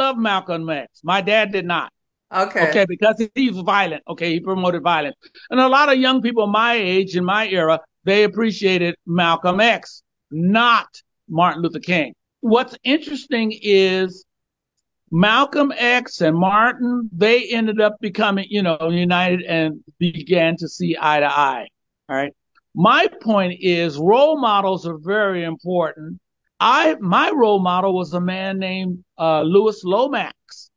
love Malcolm X. My dad did not. Okay. Okay, because he's violent. Okay, he promoted violence. And a lot of young people my age in my era, they appreciated Malcolm X, not Martin Luther King. What's interesting is Malcolm X and Martin, they ended up becoming, you know, united and began to see eye to eye. All right. My point is role models are very important. I, my role model was a man named uh, Louis Lomax.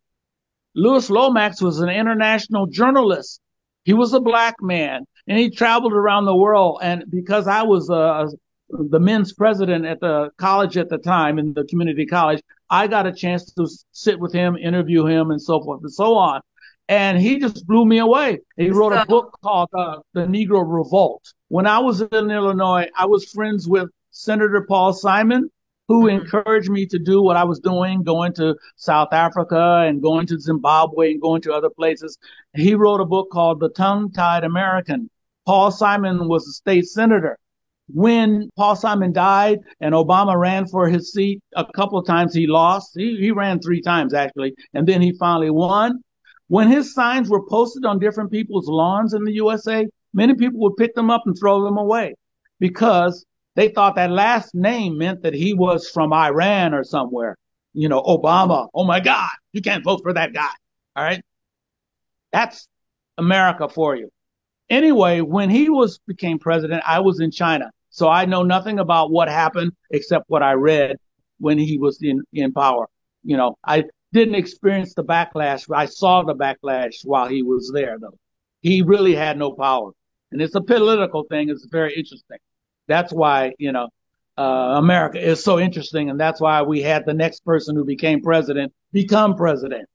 Louis Lomax was an international journalist. He was a black man and he traveled around the world. And because I was uh, the men's president at the college at the time in the community college, I got a chance to sit with him, interview him, and so forth and so on. And he just blew me away. He wrote a book called uh, The Negro Revolt. When I was in Illinois, I was friends with Senator Paul Simon, who mm-hmm. encouraged me to do what I was doing, going to South Africa and going to Zimbabwe and going to other places. He wrote a book called The Tongue Tied American. Paul Simon was a state senator when Paul Simon died and Obama ran for his seat a couple of times, he lost. He, he ran three times actually, and then he finally won. When his signs were posted on different people's lawns in the USA, many people would pick them up and throw them away because they thought that last name meant that he was from Iran or somewhere. You know, Obama. Oh my God, you can't vote for that guy. All right. That's America for you. Anyway, when he was became president, I was in China. So I know nothing about what happened except what I read when he was in, in power. You know, I didn't experience the backlash. I saw the backlash while he was there though. He really had no power. And it's a political thing. It's very interesting. That's why, you know, uh, America is so interesting. And that's why we had the next person who became president become president.